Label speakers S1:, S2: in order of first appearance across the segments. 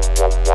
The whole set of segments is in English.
S1: Thank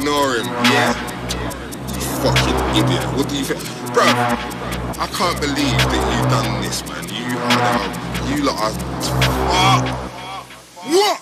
S1: ignore him, yeah? You fucking idiot. What do you think? Bro, I can't believe that you done this, man. You are now, you lot are... What?
S2: What?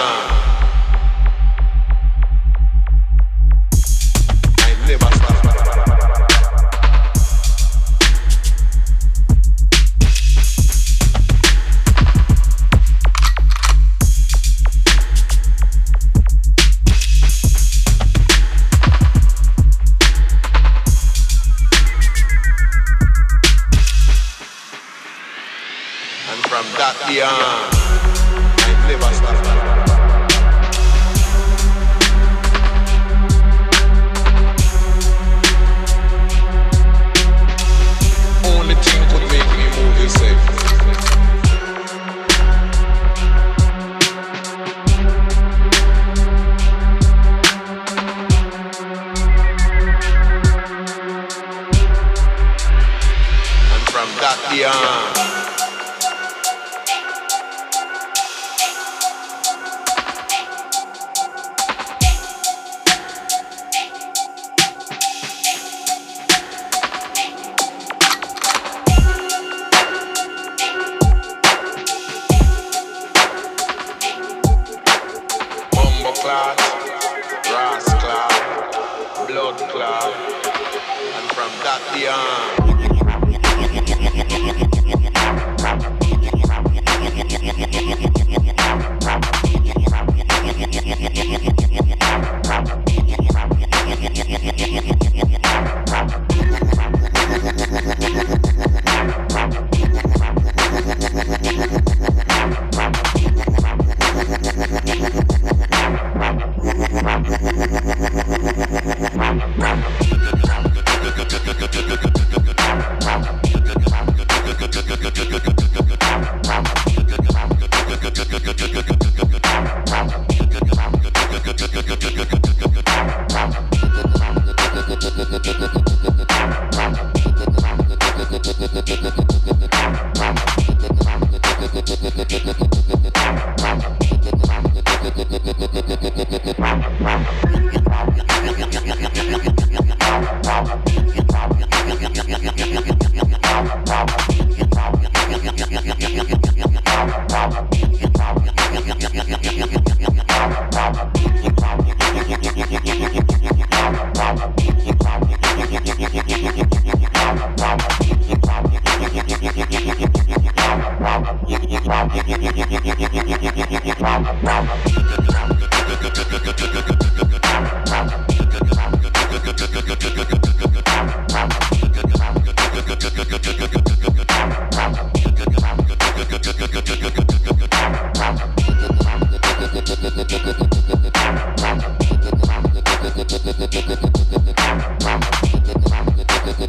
S2: Nah.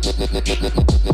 S2: Thank you.